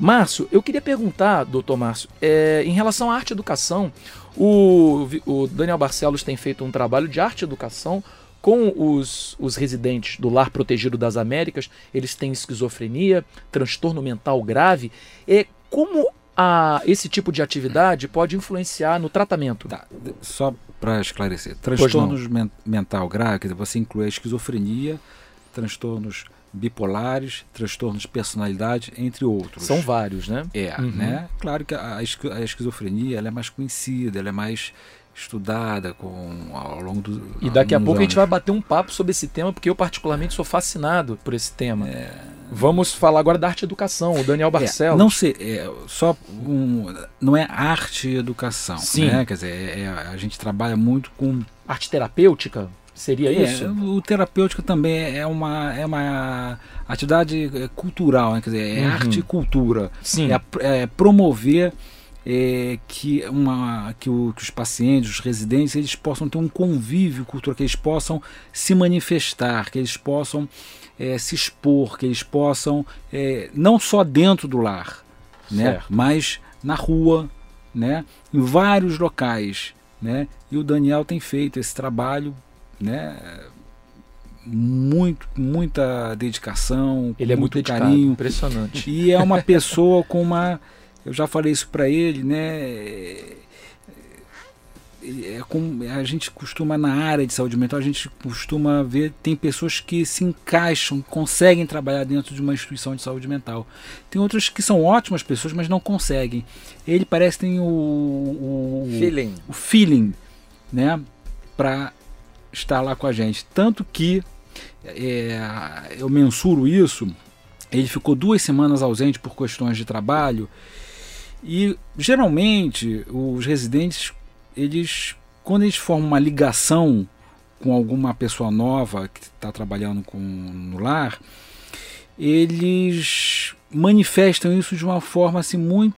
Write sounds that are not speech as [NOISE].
Márcio, eu queria perguntar, doutor Márcio, é, em relação à arte educação, o, o Daniel Barcelos tem feito um trabalho de arte educação com os, os residentes do Lar Protegido das Américas, eles têm esquizofrenia, transtorno mental grave. É, como a, esse tipo de atividade pode influenciar no tratamento? Tá, só para esclarecer, transtornos men mental grave, você inclui a esquizofrenia, transtornos bipolares, transtornos de personalidade, entre outros. São vários, né? É, uhum. né? Claro que a, a esquizofrenia ela é mais conhecida, ela é mais estudada com ao longo do E daqui a pouco anos. a gente vai bater um papo sobre esse tema, porque eu particularmente sou fascinado por esse tema. É... Vamos falar agora da arte educação, o Daniel é, Barcelos. É, não sei, é, só um, não é arte e educação, Sim. Né? Quer dizer, é, é, a gente trabalha muito com arte terapêutica. Seria é, isso? O terapêutico também é uma, é uma atividade cultural, né? quer dizer, é uhum. arte e cultura. Sim. É, é promover é, que, uma, que, o, que, os pacientes, os residentes, eles possam ter um convívio cultural, que eles possam se manifestar, que eles possam é, se expor, que eles possam, é, não só dentro do lar, né, mas na rua, né, em vários locais. Né, e o Daniel tem feito esse trabalho né, muito, muita dedicação, ele é muito, muito carinho, impressionante. E é uma [LAUGHS] pessoa com uma eu já falei isso para ele, né? É, é com, a gente costuma na área de saúde mental, a gente costuma ver tem pessoas que se encaixam, conseguem trabalhar dentro de uma instituição de saúde mental. Tem outras que são ótimas pessoas, mas não conseguem. Ele parece que tem o, o feeling, o feeling, né, para estar lá com a gente. Tanto que é, eu mensuro isso. Ele ficou duas semanas ausente por questões de trabalho e geralmente os residentes, eles, quando eles formam uma ligação com alguma pessoa nova que está trabalhando com, no lar, eles manifestam isso de uma forma assim, muito